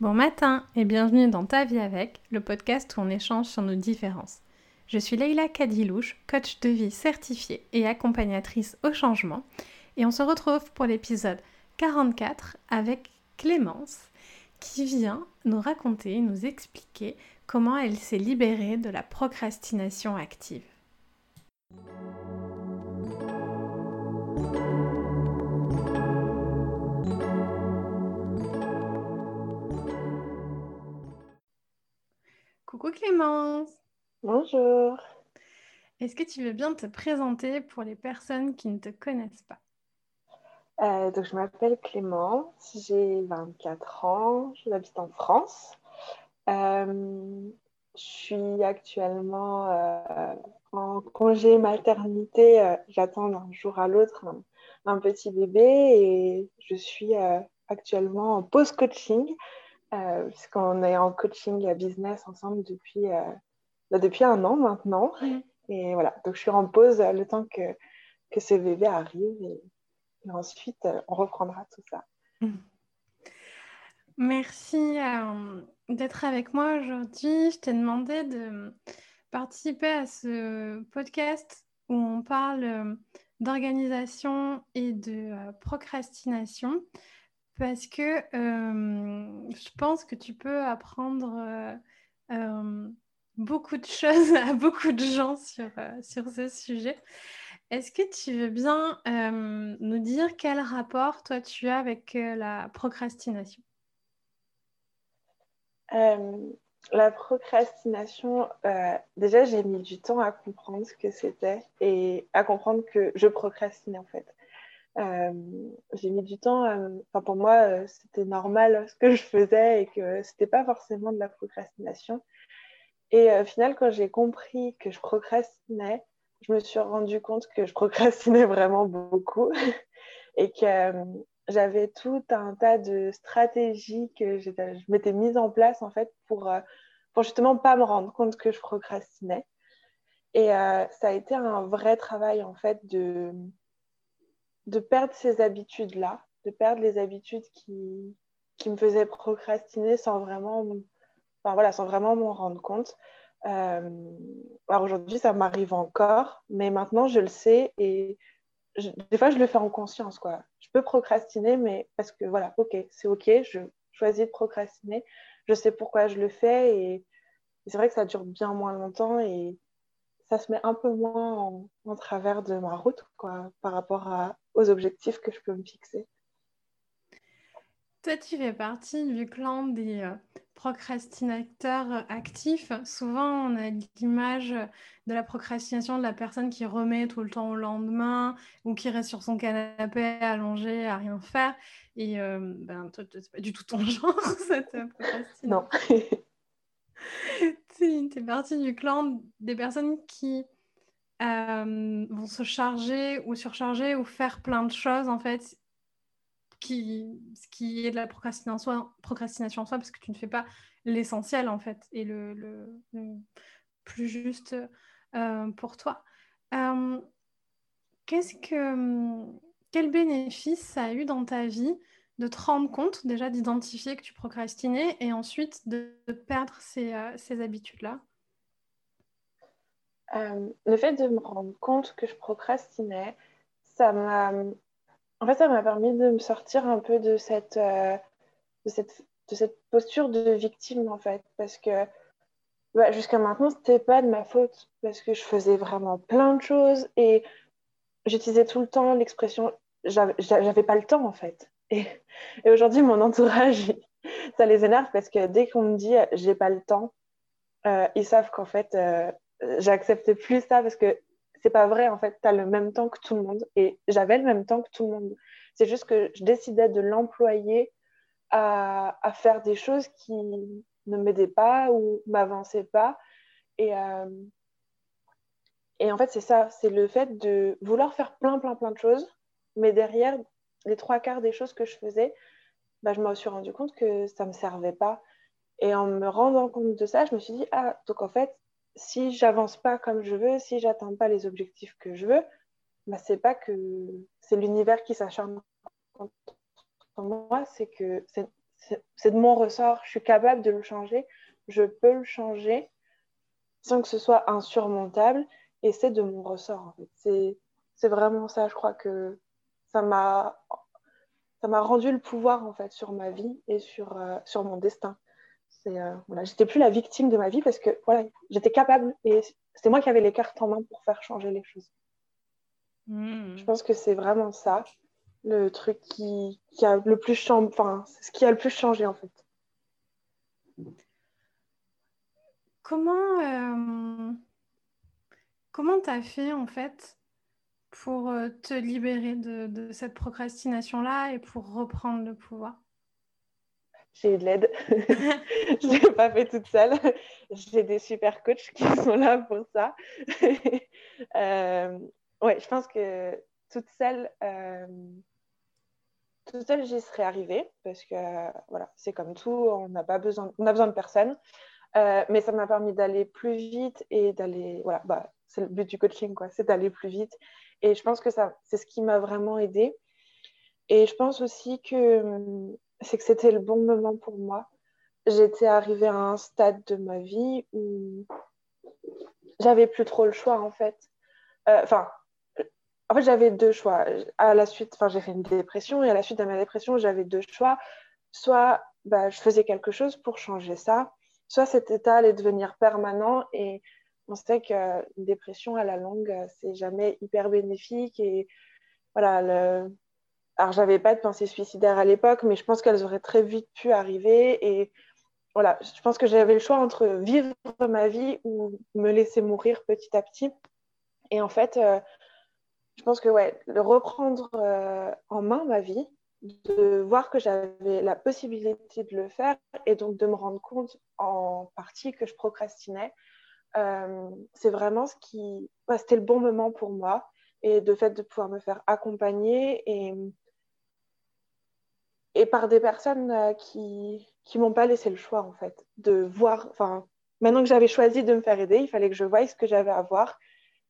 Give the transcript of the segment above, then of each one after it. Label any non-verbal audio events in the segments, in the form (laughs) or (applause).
Bon matin et bienvenue dans Ta vie avec, le podcast où on échange sur nos différences. Je suis Leïla Kadilouche, coach de vie certifiée et accompagnatrice au changement, et on se retrouve pour l'épisode 44 avec Clémence qui vient nous raconter, nous expliquer comment elle s'est libérée de la procrastination active. Coucou Clémence. Bonjour. Est-ce que tu veux bien te présenter pour les personnes qui ne te connaissent pas? Euh, donc, Je m'appelle Clémence, j'ai 24 ans, j'habite en France. Euh, je suis actuellement euh, en congé maternité. J'attends d'un jour à l'autre un, petit bébé et je suis actuellement en post-coaching puisqu'on est en coaching business ensemble depuis, euh, bah, depuis un an maintenant. Mm. Et voilà, donc je suis en pause le temps que, que ce bébé arrive et, ensuite euh, on reprendra tout ça. Mm. Merci d'être avec moi aujourd'hui. Je t'ai demandé de participer à ce podcast où on parle d'organisation et de procrastination parce que euh, je pense que tu peux apprendre euh, euh, beaucoup de choses à beaucoup de gens sur, sur ce sujet. Est-ce que tu veux bien nous dire quel rapport toi tu as avec la procrastination? La procrastination, déjà j'ai mis du temps à comprendre ce que c'était et à comprendre que je procrastinais en fait. Euh, j'ai mis du temps. Enfin, pour moi, euh, c'était normal ce que je faisais et que c'était pas forcément de la procrastination. Et euh, au final, quand j'ai compris que je procrastinais, je me suis rendu compte que je procrastinais vraiment beaucoup (laughs) et que j'avais tout un tas de stratégies que je m'étais mise en place en fait pour, pour justement pas me rendre compte que je procrastinais. Et ça a été un vrai travail en fait de de perdre ces habitudes-là, de perdre les habitudes qui, qui me faisaient procrastiner sans vraiment, enfin, voilà, sans vraiment m'en rendre compte. Euh, alors aujourd'hui, ça m'arrive encore, mais maintenant, je le sais et des fois, je le fais en conscience. Quoi. Je peux procrastiner, mais parce que voilà, ok, c'est ok, je choisis de procrastiner, je sais pourquoi je le fais et c'est vrai que ça dure bien moins longtemps et ça se met un peu moins en, travers de ma route quoi, par rapport aux objectifs que je peux me fixer. Toi, tu fais partie du clan des euh, procrastinateurs actifs. Souvent, on a l'image de la procrastination de la personne qui remet tout le temps au lendemain ou qui reste sur son canapé allongé à rien faire. Et euh, ben, toi, c'est pas du tout ton (laughs) genre, cette procrastination. Non. (laughs) tu es partie du clan des personnes qui euh, vont se charger ou surcharger ou faire plein de choses, en fait, qui, ce qui est de la procrastination, en soi, parce que tu ne fais pas l'essentiel, en fait, et le, le, plus juste euh, pour toi. Euh, qu'est-ce que, quel bénéfice ça a eu dans ta vie de te rendre compte déjà d'identifier que tu procrastinais et ensuite de, perdre ces, euh, habitudes-là euh, Le fait de me rendre compte que je procrastinais, ça m'a en fait, permis de me sortir un peu de cette, euh, de cette posture de victime, en fait, parce que bah, jusqu'à maintenant, c'était pas de ma faute, parce que je faisais vraiment plein de choses et j'utilisais tout le temps l'expression j'avais pas le temps, en fait. Et, aujourd'hui, mon entourage, (laughs) ça les énerve parce que dès qu'on me dit j'ai pas le temps, euh, ils savent qu'en fait, euh, j'accepte plus ça parce que c'est pas vrai. En fait, tu as le même temps que tout le monde et j'avais le même temps que tout le monde. C'est juste que je décidais de l'employer à, faire des choses qui ne m'aidaient pas ou m'avançaient pas. Euh, et en fait, c'est ça, c'est le fait de vouloir faire plein, plein, plein de choses, mais derrière, les trois quarts des choses que je faisais, bah, je me suis rendu compte que ça ne me servait pas. Et en me rendant compte de ça, je me suis dit, ah, donc en fait, si j'avance pas comme je veux, si j'atteins pas les objectifs que je veux, bah, c'est pas que c'est l'univers qui s'acharne contre moi, c'est que c'est de mon ressort, je suis capable de le changer, je peux le changer sans que ce soit insurmontable et c'est de mon ressort en fait. C'est vraiment ça, je crois que ça m'a ça m'a rendu le pouvoir en fait sur ma vie et sur, euh, sur mon destin. Euh, voilà, j'étais plus la victime de ma vie parce que voilà, j'étais capable et c'était moi qui avais les cartes en main pour faire changer les choses. Hmm. Je pense que c'est vraiment ça le truc qui, qui a le plus changé, enfin, c'est ce qui a le plus changé en fait. Comment euh, comment tu as fait en fait pour euh, te libérer de, cette procrastination-là et pour reprendre le pouvoir J'ai eu de l'aide. (laughs) je ne l'ai pas fait toute seule. J'ai des super coachs qui (laughs) sont là pour ça. (laughs) euh, ouais, je pense que toute seule, euh, toute seule, j'y serais arrivée parce que voilà, c'est comme tout, on n'a pas besoin, on a besoin de personne. Euh, mais ça m'a permis d'aller plus vite et d'aller, voilà, bah, c'est le but du coaching, quoi, c'est d'aller plus vite et je pense que ça, c'est ce qui m'a vraiment aidé. Et je pense aussi que c'est que c'était le bon moment pour moi. J'étais arrivée à un stade de ma vie où j'avais plus trop le choix en fait. Euh, enfin, en fait, j'avais deux choix. À la suite, enfin, j'ai fait une dépression et à la suite de ma dépression, j'avais deux choix. Soit bah, je faisais quelque chose pour changer ça, soit cet état allait devenir permanent et on sait qu'une dépression à la longue, c'est jamais hyper bénéfique. Et voilà, le... alors j'avais pas de pensée suicidaire à l'époque, mais je pense qu'elles auraient très vite pu arriver. Et voilà, je pense que j'avais le choix entre vivre ma vie ou me laisser mourir petit à petit. Et en fait, euh, je pense que ouais, le reprendre euh, en main ma vie, de voir que j'avais la possibilité de le faire et donc de me rendre compte en partie que je procrastinais, euh, c'est vraiment ce qui. c'était le bon moment pour moi. Et de fait de pouvoir me faire accompagner et, et par des personnes euh, qui ne m'ont pas laissé le choix, en fait, de voir. Enfin, maintenant que j'avais choisi de me faire aider, il fallait que je voie ce que j'avais à voir.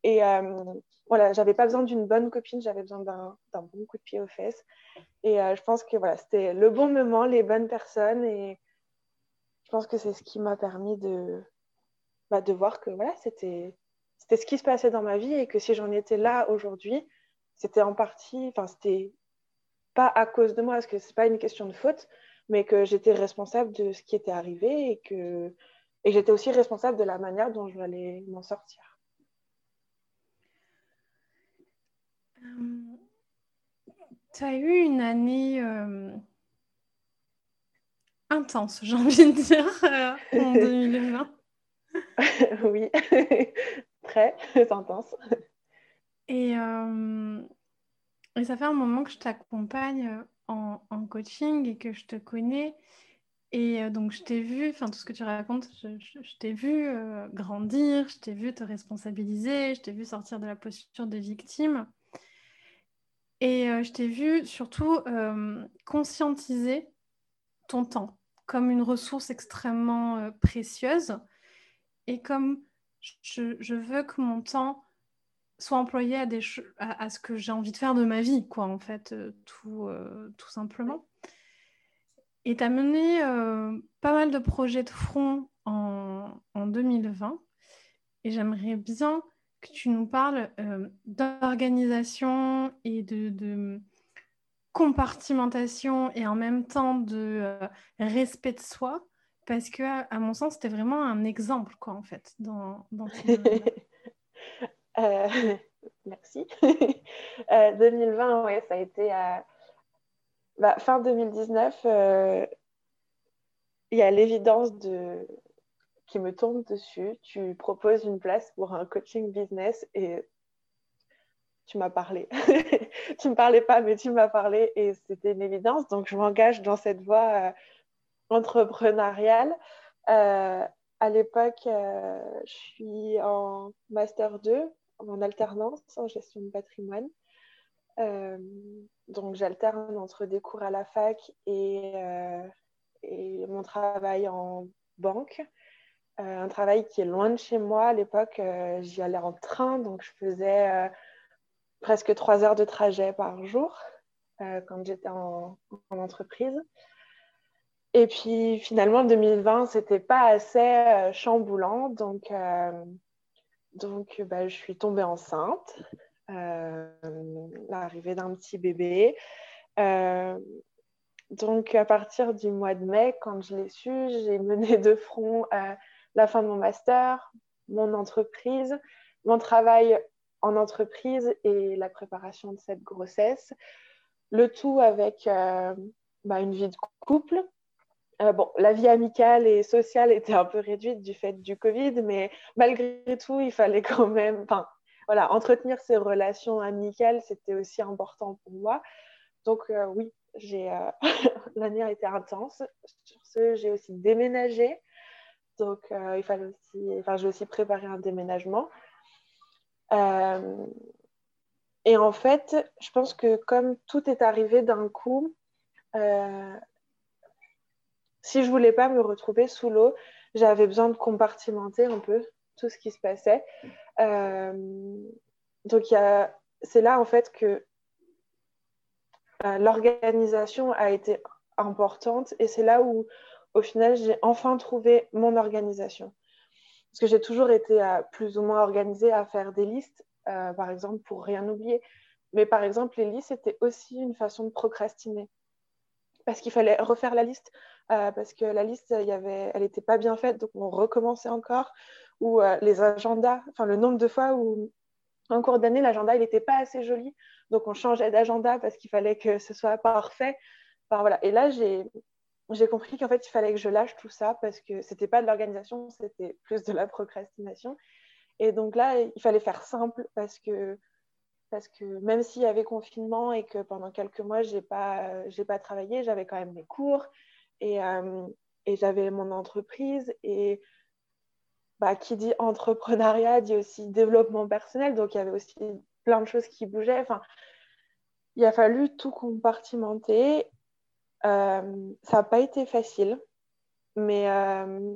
Et euh, voilà, j'avais pas besoin d'une bonne copine, j'avais besoin d'un bon coup de pied aux fesses. Et euh, je pense que voilà, c'était le bon moment, les bonnes personnes. Et je pense que c'est ce qui m'a permis de, bah, de voir que voilà, c'était ce qui se passait dans ma vie et que si j'en étais là aujourd'hui, c'était en partie, enfin, c'était pas à cause de moi, parce que c'est pas une question de faute, mais que j'étais responsable de ce qui était arrivé et que et j'étais aussi responsable de la manière dont je allais m'en sortir. Euh, tu as eu une année euh, intense, j'ai envie de dire, euh, en 2020. (laughs) (laughs) oui, (laughs) très, (laughs) intense. Et, euh, et, ça fait un moment que je t'accompagne en, en, coaching et que je te connais. Et euh, donc, je t'ai vu, enfin, tout ce que tu racontes, je, t'ai vu euh, grandir, je t'ai vu te responsabiliser, je t'ai vu sortir de la posture de victime. Et je t'ai vu surtout conscientiser ton temps comme une ressource extrêmement précieuse et comme je, veux que mon temps soit employé à, ce que j'ai envie de faire de ma vie, quoi, en fait, euh, tout, euh, tout simplement. Et tu as mené euh, pas mal de projets de front en, en 2020. Et j'aimerais bien que tu nous parles d'organisation et de, compartimentation et en même temps de respect de soi parce que, à mon sens, c'était vraiment un exemple, quoi, en fait, dans, dans (laughs) euh, (laughs) Merci. 2020, (laughs) euh, ouais, ça a été à bah, fin 2019. Euh, il y a l'évidence de qui me tombe dessus. Tu proposes une place pour un coaching business et tu m'as parlé. tu ne me parlais pas, mais tu m'as parlé et c'était une évidence. Donc, je m'engage dans cette voie entrepreneuriale. Euh, à l'époque, euh, je suis en Master 2, en alternance en gestion de patrimoine. Euh, donc, j'alterne entre des cours à la fac et, mon travail en banque. un travail qui est loin de chez moi. À l'époque, j'y allais en train, donc je faisais presque trois heures de trajet par jour quand j'étais en, entreprise. Et puis finalement, 2020, c'était pas assez chamboulant. Donc, donc bah, je suis tombée enceinte. l'arrivée d'un petit bébé. donc à partir du mois de mai, quand je l'ai su, j'ai (laughs) mené de front la fin de mon master, mon entreprise, mon travail en entreprise et la préparation de cette grossesse. Le tout avec euh, bah, une vie de couple. Euh, bon, la vie amicale et sociale était un peu réduite du fait du Covid, mais malgré tout, il fallait quand même, voilà, entretenir ces relations amicales, c'était aussi important pour moi. Donc euh, oui, j'ai (laughs) l'année a été intense. Sur ce, j'ai aussi déménagé. Donc il fallait aussi, enfin, j'ai aussi préparé un déménagement. Euh, et en fait, je pense que comme tout est arrivé d'un coup, euh, si je voulais pas me retrouver sous l'eau, j'avais besoin de compartimenter un peu tout ce qui se passait. Euh, donc c'est là en fait que l'organisation a été importante et c'est là où au final j'ai enfin trouvé mon organisation. Parce que j'ai toujours été plus ou moins organisée à faire des listes, euh, par exemple, pour rien oublier. Mais par exemple, les listes, c'était aussi une façon de procrastiner. Parce qu'il fallait refaire la liste, euh, parce que la liste, y avait, elle n'était pas bien faite, donc on recommençait encore. Ou euh, les agendas, enfin le nombre de fois où, en cours d'année, l'agenda, il n'était pas assez joli, donc on changeait d'agenda parce qu'il fallait que ce soit parfait. Enfin, voilà. Et là, j'ai compris qu'en fait, il fallait que je lâche tout ça parce que c'était pas de l'organisation, c'était plus de la procrastination. Et donc là, il fallait faire simple parce que, parce que même s'il y avait confinement et que pendant quelques mois, je n'ai pas, pas travaillé, j'avais quand même mes cours et, euh, et j'avais mon entreprise. Et bah, qui dit entrepreneuriat dit aussi développement personnel. Donc il y avait aussi plein de choses qui bougeaient. Enfin, il a fallu tout compartimenter euh, ça n'a pas été facile, mais euh,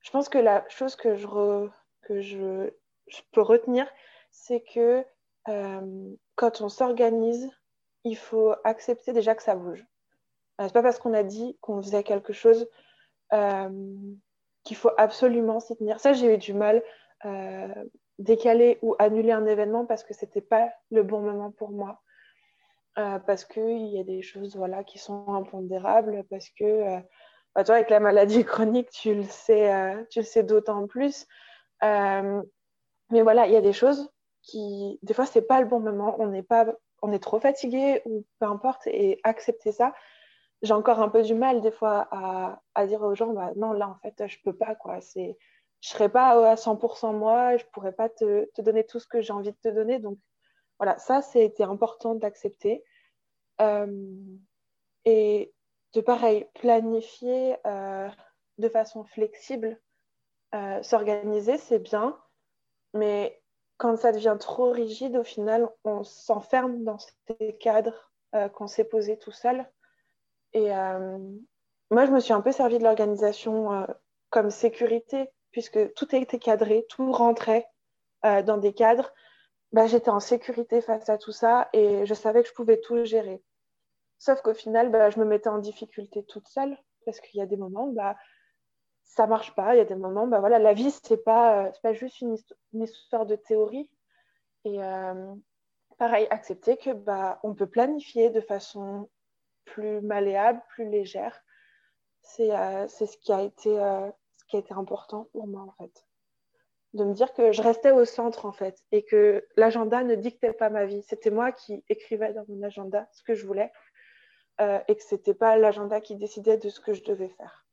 je pense que la chose que je, que je, peux retenir, c'est que euh, quand on s'organise, il faut accepter déjà que ça bouge. c'est pas parce qu'on a dit qu'on faisait quelque chose qu'il faut absolument s'y tenir. Ça, j'ai eu du mal décaler ou annuler un événement parce que c'était pas le bon moment pour moi. Euh, parce qu'il y a des choses voilà, qui sont impondérables, parce que euh, bah, toi, avec la maladie chronique, tu le sais, euh, tu le sais d'autant plus. mais voilà, il y a des choses des fois, c'est pas le bon moment, on n'est pas, on est trop fatigué ou peu importe, et accepter ça. J'ai encore un peu du mal des fois à, à dire aux gens, bah, non, là, en fait, je peux pas, quoi. C'est, je serai pas à 100% moi, je pourrais pas te, te donner tout ce que j'ai envie de te donner, donc voilà, ça, c'était important d'accepter. Euh, et de pareil, planifier euh, de façon flexible, euh, s'organiser, c'est bien, mais quand ça devient trop rigide, au final, on s'enferme dans ces cadres qu'on s'est posés tout seul. Et moi, je me suis un peu servi de l'organisation comme sécurité, puisque tout était cadré, tout rentrait dans des cadres. Bah, j'étais en sécurité face à tout ça et je savais que je pouvais tout gérer. Sauf qu'au final, bah, je me mettais en difficulté toute seule parce qu'il y a des moments, bah, ça marche pas. Il y a des moments, bah, voilà, la vie, c'est pas, euh, pas juste une, histoire de théorie. Et euh, pareil, accepter que bah, on peut planifier de façon plus malléable, plus légère. C'est euh, ce, qui a été, ce qui a été important pour moi, en fait de me dire que je restais au centre en fait et que l'agenda ne dictait pas ma vie. C'était moi qui écrivais dans mon agenda ce que je voulais et que c'était pas l'agenda qui décidait de ce que je devais faire.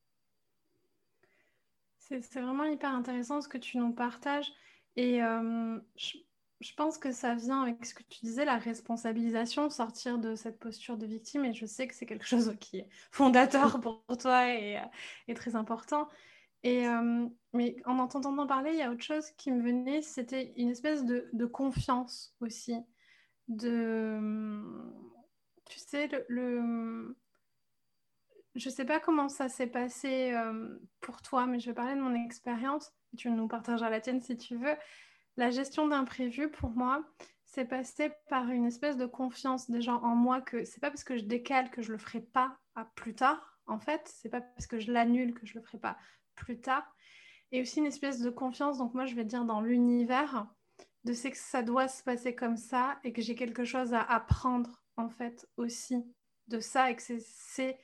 C'est vraiment hyper intéressant ce que tu nous partages et euh, je, pense que ça vient avec ce que tu disais, la responsabilisation, sortir de cette posture de victime et je sais que c'est quelque chose qui est fondateur (laughs) pour toi et, et très important. Et, euh, mais en entendant parler, il y a autre chose qui me venait, c'était une espèce de, de, confiance aussi. De, tu sais, le, le je ne sais pas comment ça s'est passé euh, pour toi, mais je vais parler de mon expérience. Tu nous partageras la tienne si tu veux. La gestion d'imprévu, pour moi, c'est passé par une espèce de confiance déjà en moi que c'est pas parce que je décale que je le ferai pas à plus tard en fait. C'est pas parce que je l'annule que je le ferai pas plus tard. Et aussi une espèce de confiance, donc moi je vais dire dans l'univers, de c'est que ça doit se passer comme ça et que j'ai quelque chose à apprendre en fait aussi de ça et que c'est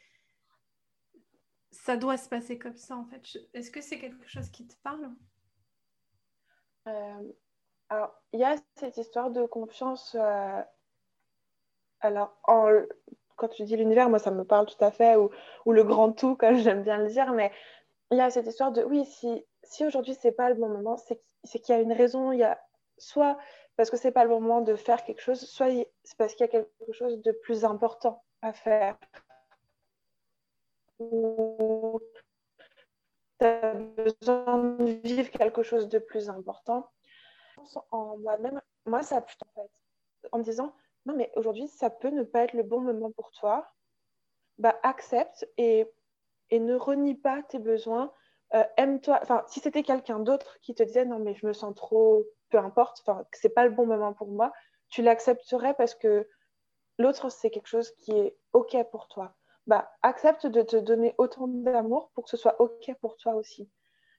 ça doit se passer comme ça en fait. Est-ce que c'est quelque chose qui te parle? Euh, Alors, il y a cette histoire de confiance. Euh, alors, quand tu dis l'univers, moi ça me parle tout à fait, ou, le grand tout, comme (laughs) j'aime bien le dire, mais il y a cette histoire de oui, si, si aujourd'hui c'est pas le bon moment, c'est qu'il y a une raison, il y a soit parce que c'est pas le bon moment de faire quelque chose, soit c'est parce qu'il y a quelque chose de plus important à faire. Ou tu as besoin de vivre quelque chose de plus important. En moi-même, moi, ça a plutôt en fait. En me disant, non, mais aujourd'hui, ça peut ne pas être le bon moment pour toi. Bah, accepte et, et ne renie pas tes besoins euh, aime-toi. Enfin, si c'était quelqu'un d'autre qui te disait non, mais je me sens trop, peu importe, enfin, c'est pas le bon moment pour moi, tu l'accepterais parce que l'autre, c'est quelque chose qui est OK pour toi. Bah, accepte de te donner autant d'amour pour que ce soit OK pour toi aussi.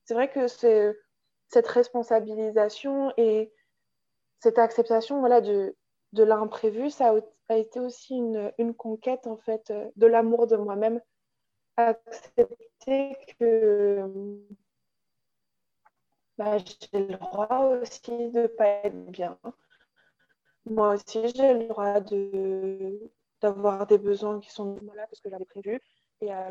C'est vrai que c'est cette responsabilisation et cette acceptation voilà, de, de l'imprévu, ça a, été aussi une, une, conquête en fait de l'amour de moi-même accepter que bah, j'ai le droit aussi de ne pas être bien. Moi aussi, j'ai le droit de, d'avoir des besoins qui sont là parce que j'avais prévu. Et euh,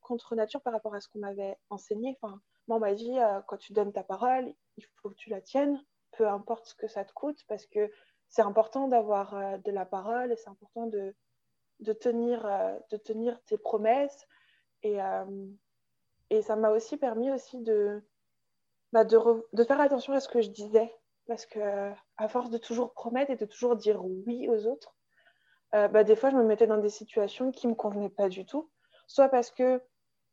contre nature par rapport à ce qu'on m'avait enseigné. Enfin, moi, on m'a dit, euh, quand tu donnes ta parole, il faut que tu la tiennes, peu importe ce que ça te coûte, parce que c'est important d'avoir euh, de la parole et c'est important de, de tenir, de tenir tes promesses. Et, et ça m'a aussi permis aussi de, bah, de, faire attention à ce que je disais. Parce que à force de toujours promettre et de toujours dire oui aux autres, euh, bah, des fois, je me mettais dans des situations qui ne me convenaient pas du tout. Soit parce que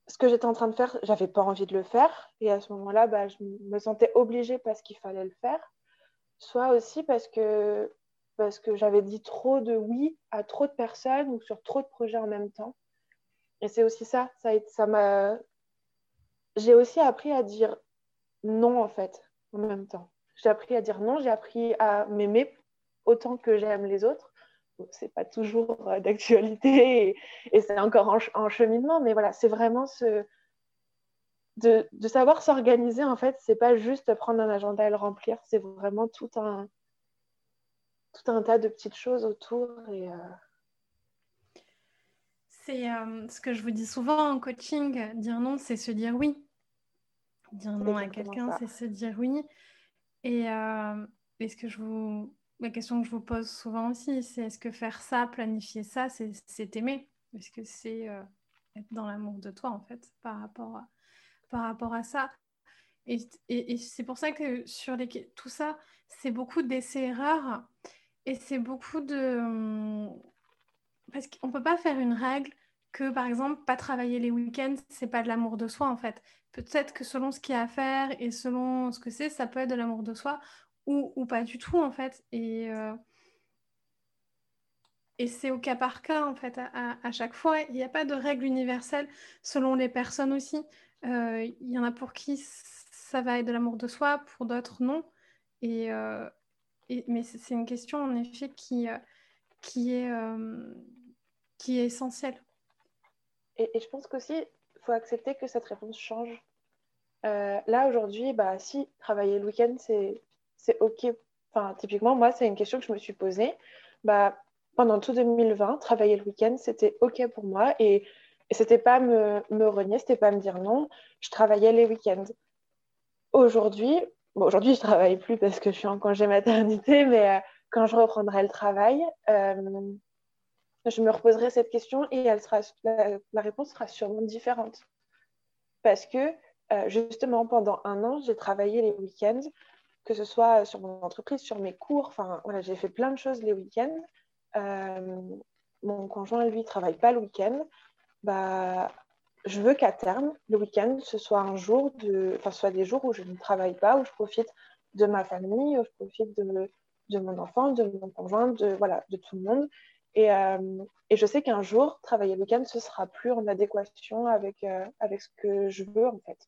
ce que j'étais en train de faire, j'avais pas envie de le faire. Et à ce moment-là, bah, je me sentais obligée parce qu'il fallait le faire. Soit aussi parce que parce que j'avais dit trop de oui à trop de personnes ou sur trop de projets en même temps. Et c'est aussi ça, ça m'a. J'ai aussi appris à dire non en fait en même temps. J'ai appris à dire non, j'ai appris à m'aimer autant que j'aime les autres. C'est pas toujours euh, d'actualité et, c'est encore en, en, cheminement, mais voilà, c'est vraiment ce de, de savoir s'organiser en fait. C'est pas juste prendre un agenda et le remplir, c'est vraiment tout un tout un tas de petites choses autour. Et, euh, C'est euh, ce que je vous dis souvent en coaching, dire non, c'est se dire oui. Dire non à quelqu'un, c'est se dire oui. Et, euh, ce que je vous... la question que je vous pose souvent aussi, c'est est-ce que faire ça, planifier ça, c'est aimer Est-ce que c'est être dans l'amour de toi, en fait, par rapport à, ça? Et, et, c'est pour ça que sur les, tout ça, c'est beaucoup d'essais-erreurs. Et c'est beaucoup de... Hum, parce qu'on ne peut pas faire une règle que, par exemple, pas travailler les week-ends, c'est pas de l'amour de soi, en fait. Peut-être que selon ce qu'il y a à faire et selon ce que c'est, ça peut être de l'amour de soi ou, pas du tout, en fait. Et, euh, et c'est au cas par cas, en fait, à, à chaque fois. Il n'y a pas de règle universelle selon les personnes aussi. Euh, il y en a pour qui ça va être de l'amour de soi, pour d'autres non. Et, euh, mais c'est une question en effet qui, qui, est, qui est essentielle. Et, je pense qu'aussi, il faut accepter que cette réponse change. Là, aujourd'hui, bah, si travailler le week-end, c'est OK. Enfin, typiquement, moi, c'est une question que je me suis posée. Bah, pendant tout 2020, travailler le week-end, c'était OK pour moi. Et, et c'était pas me, me renier, c'était pas me dire non. Je travaillais les week-ends. Aujourd'hui, aujourd'hui, je travaille plus parce que je suis en congé maternité, (laughs) mais euh, quand je reprendrai le travail, euh, je me reposerai cette question et elle sera, la, réponse sera sûrement différente. Parce que euh, justement, pendant un an, j'ai travaillé les week-ends, que ce soit sur mon entreprise, sur mes cours. Enfin, voilà, j'ai fait plein de choses les week-ends. mon conjoint, lui, travaille pas le week-end. Bah, je veux qu'à terme, le week-end, ce soit un jour de, enfin, soit des jours où je ne travaille pas, où je profite de ma famille, où je profite de, mon enfant, de mon conjoint, de, voilà, de tout le monde. Et, et je sais qu'un jour, travailler le week-end, ce sera plus en adéquation avec, avec ce que je veux, en fait.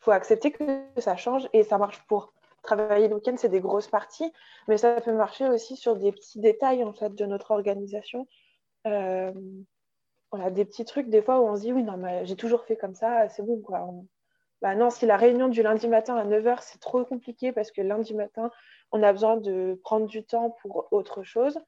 Il faut accepter que ça change et ça marche pour travailler le week-end, c'est des grosses parties, mais ça peut marcher aussi sur des petits détails en fait de notre organisation. Euh, des petits trucs des fois où on se dit oui, non, mais j'ai toujours fait comme ça, c'est bon. Bah si la réunion du lundi matin à 9h, c'est trop compliqué parce que lundi matin, on a besoin de prendre du temps pour autre chose,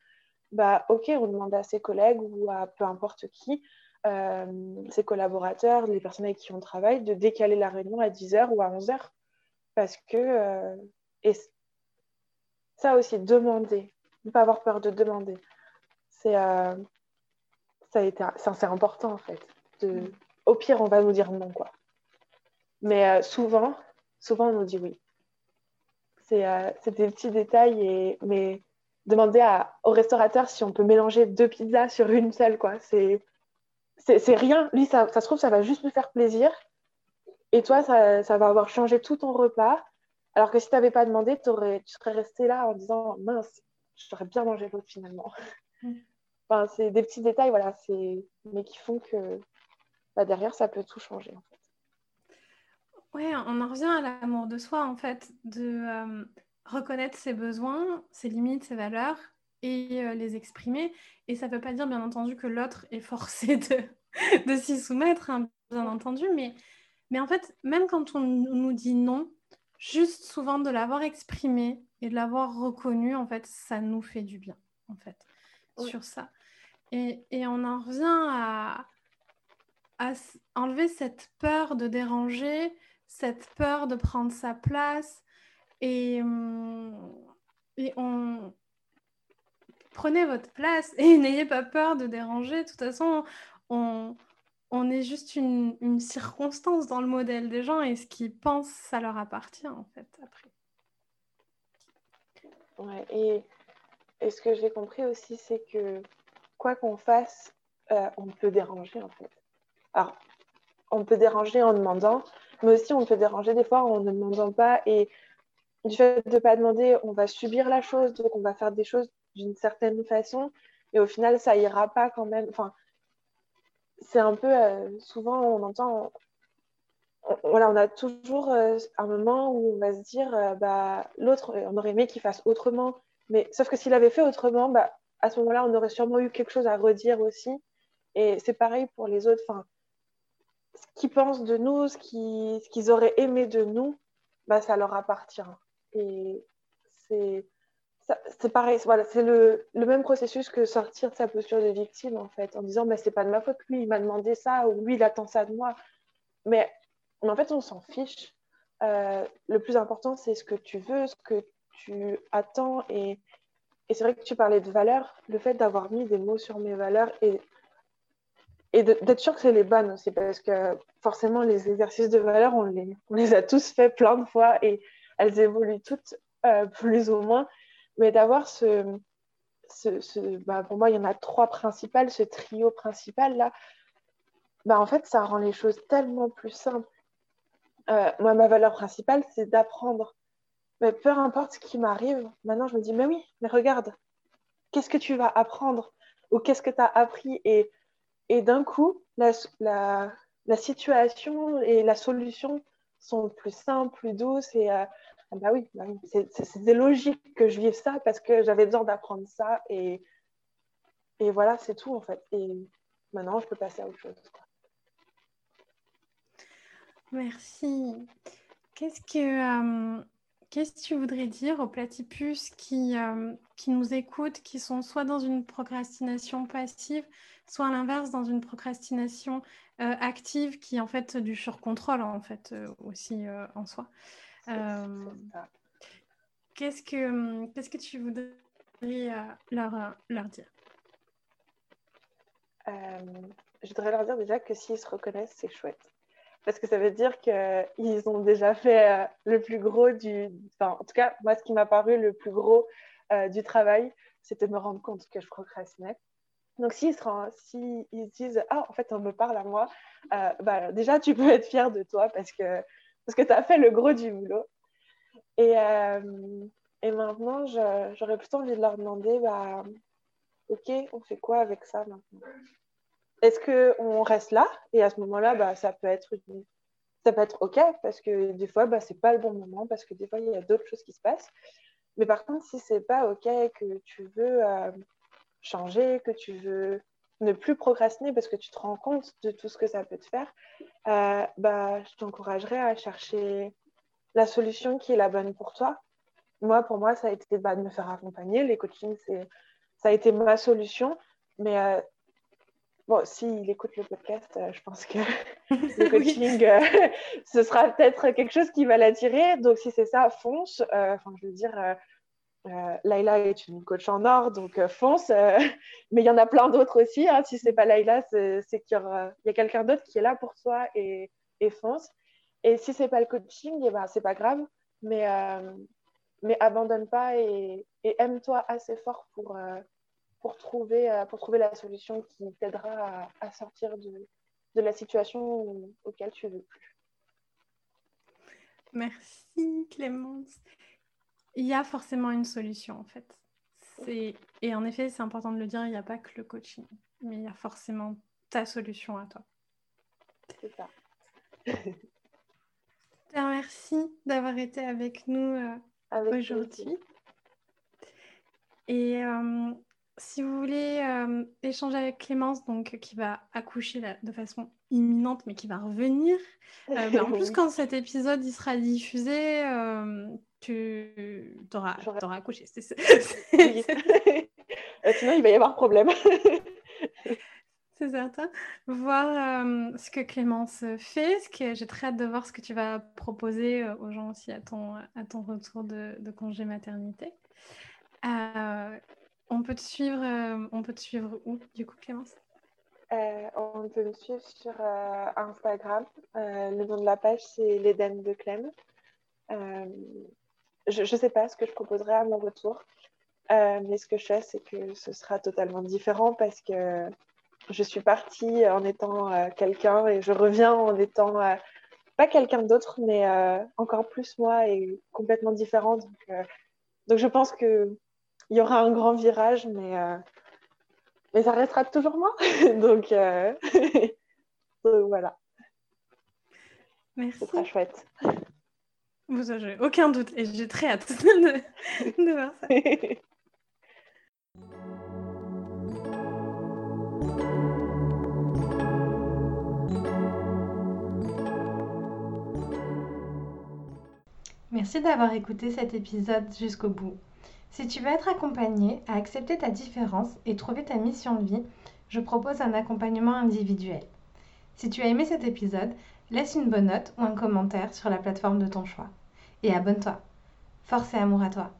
bah ok, on demande à ses collègues ou à peu importe qui, euh, ses collaborateurs, les personnes avec qui on travaille, de décaler la réunion à 10h ou à 11h parce que euh, et ça aussi demander ne pas avoir peur de demander c'est euh, c'est important en fait au pire on va nous dire non quoi. Mais euh, souvent souvent on nous dit oui. C'est des petits détails et mais demander au restaurateur si on peut mélanger deux pizzas sur une seule quoi c'est rien. Lui ça, ça se trouve ça va juste nous faire plaisir et toi, ça, ça, va avoir changé tout ton repas. Alors que si tu n'avais pas demandé, tu serais resté là en disant mince, j'aurais bien mangé l'autre finalement. Mm. (laughs) enfin, c'est des petits détails, voilà, mais qui font que bah, derrière, ça peut tout changer. En fait. Ouais, on en revient à l'amour de soi, en fait, de euh, reconnaître ses besoins, ses limites, ses valeurs et euh, les exprimer. Et ça ne veut pas dire, bien entendu, que l'autre est forcé (laughs) de, de s'y soumettre, hein, bien entendu, mais mais en fait, même quand on nous dit non, juste souvent de l'avoir exprimé et de l'avoir reconnu, en fait, ça nous fait du bien, en fait, sur ça. Et, et, on en revient à, à enlever cette peur de déranger, cette peur de prendre sa place. Et, hum, et on, prenez votre place et (laughs) n'ayez pas peur de déranger. De toute façon, on, on est juste une, circonstance dans le modèle des gens et ce qu'ils pensent, ça leur appartient en fait après. Et, ce que j'ai compris aussi, c'est que quoi qu'on fasse, euh, on peut déranger en fait. Alors, on peut déranger en demandant, mais aussi on peut déranger des fois en ne demandant pas. Et du fait de ne pas demander, on va subir la chose, donc on va faire des choses d'une certaine façon, et au final, ça ira pas quand même. C'est un peu, euh, souvent on entend, voilà, on a toujours euh, un moment où on va se dire, euh, bah, l'autre, on aurait aimé qu'il fasse autrement, mais sauf que s'il avait fait autrement, bah, à ce moment-là, on aurait sûrement eu quelque chose à redire aussi. Et c'est pareil pour les autres, enfin, ce qu'ils pensent de nous, ce qu'ils, qu'ils auraient aimé de nous, bah, ça leur appartient. Et c'est c'est pareil, voilà, c'est le, le, même processus que sortir de sa posture de victime, en fait, en disant, bah, c'est pas de ma faute, lui, il m'a demandé ça, ou lui, il attend ça de moi. Mais, en fait, on s'en fiche. Euh, le plus important, c'est ce que tu veux, ce que tu attends. Et, et c'est vrai que tu parlais de valeurs, le fait d'avoir mis des mots sur mes valeurs et, et d'être sûr que c'est les bonnes aussi, parce que forcément, les exercices de valeurs, on les, on les a tous fait plein de fois et elles évoluent toutes euh, plus ou moins. Mais d'avoir ce, bah pour moi, il y en a trois principales, ce trio principal là, bah en fait, ça rend les choses tellement plus simples. Euh, moi, ma valeur principale, c'est d'apprendre. Mais peu importe ce qui m'arrive, maintenant je me dis, mais oui, mais regarde, qu'est-ce que tu vas apprendre ou qu'est-ce que tu as appris? Et, d'un coup, la, situation et la solution sont plus simples, plus douces et, euh, bah oui, bah c'était logique que je vive ça parce que j'avais besoin d'apprendre ça et, et voilà, c'est tout en fait. Et maintenant, je peux passer à autre chose. Merci. Qu'est-ce que, euh, qu'est-ce que tu voudrais dire aux platypus qui, euh, qui nous écoutent, qui sont soit dans une procrastination passive, soit à l'inverse dans une procrastination euh, active qui est en fait du surcontrôle en fait aussi en soi? Qu'est-ce que qu'est-ce que tu voudrais euh, leur, euh, leur dire? Je voudrais leur dire déjà que s'ils se reconnaissent, c'est chouette. Parce que ça veut dire qu'ils ont déjà fait le plus gros du... Enfin, en tout cas, moi, ce qui m'a paru le plus gros du travail, c'était de me rendre compte que je procrastinais. Donc, s'ils se, si ils disent Ah, en fait, on me parle à moi, bah, déjà, tu peux être fier de toi parce que parce que tu as fait le gros du boulot. Et, euh, et maintenant, j'aurais plutôt envie de leur demander, bah, ok, on fait quoi avec ça maintenant? Est-ce qu'on reste là? Et à ce moment-là, bah, ça peut être ça peut être ok parce que des fois, bah, c'est pas le bon moment parce que des fois, il y a d'autres choses qui se passent. Mais par contre, si c'est pas ok, que tu veux euh, changer, que tu veux ne plus procrastiner parce que tu te rends compte de tout ce que ça peut te faire, euh, bah, je t'encouragerais à chercher la solution qui est la bonne pour toi. Moi, pour moi, ça a été bah, de me faire accompagner. Les coachings, ça a été ma solution. Mais euh, bon, s'il écoute le podcast, euh, je pense que (laughs) le coaching, (laughs) ce sera peut-être quelque chose qui va l'attirer. Donc, si c'est ça, fonce. Enfin, je veux dire, euh, Laila est une coach en or, donc euh, fonce. Euh, (laughs) mais il y en a plein d'autres aussi. Hein. Si ce n'est pas Laila, c'est qu'il y, a quelqu'un d'autre qui est là pour toi et, fonce. Et si ce n'est pas le coaching, eh ben, ce n'est pas grave. Mais, mais abandonne pas et, aime-toi assez fort pour, trouver, la solution qui t'aidera à, sortir de, de la situation auquel tu veux plus. Merci Clémence. Il y a forcément une solution en fait. Et en effet, c'est important de le dire, il n'y a pas que le coaching, mais il y a forcément ta solution à toi. C'est ça. Merci d'avoir été avec nous euh, aujourd'hui. Et euh, si vous voulez euh, échanger avec Clémence, donc qui va accoucher de façon imminente, mais qui va revenir, ben, en plus (laughs) quand cet épisode il sera diffusé, tu auras, accouché. (laughs) Euh, sinon, il va y avoir problème. (laughs) c'est certain. Voir euh, ce que Clémence fait. Ce que j'ai très hâte de voir ce que tu vas proposer euh, aux gens aussi à ton, à ton retour de, congé maternité. on peut te suivre, on peut te suivre où du coup, Clémence? On peut me suivre sur Instagram. le nom de la page, c'est l'Éden de Clem je ne sais pas ce que je proposerai à mon retour. Euh, mais ce que je sais, c'est que ce sera totalement différent parce que je suis partie en étant euh, quelqu'un et je reviens en étant euh, pas quelqu'un d'autre, mais encore plus moi et complètement différent. Donc, donc je pense qu'il y aura un grand virage, mais, mais ça restera toujours moi. (laughs) donc, (laughs) donc, voilà. Merci. Ce sera chouette. Vous avez aucun doute et j'ai très hâte (laughs) de, voir ça. Merci d'avoir écouté cet épisode jusqu'au bout. Si tu veux être accompagné à accepter ta différence et trouver ta mission de vie, je propose un accompagnement individuel. Si tu as aimé cet épisode, laisse une bonne note ou un commentaire sur la plateforme de ton choix et abonne-toi. Force et amour à toi.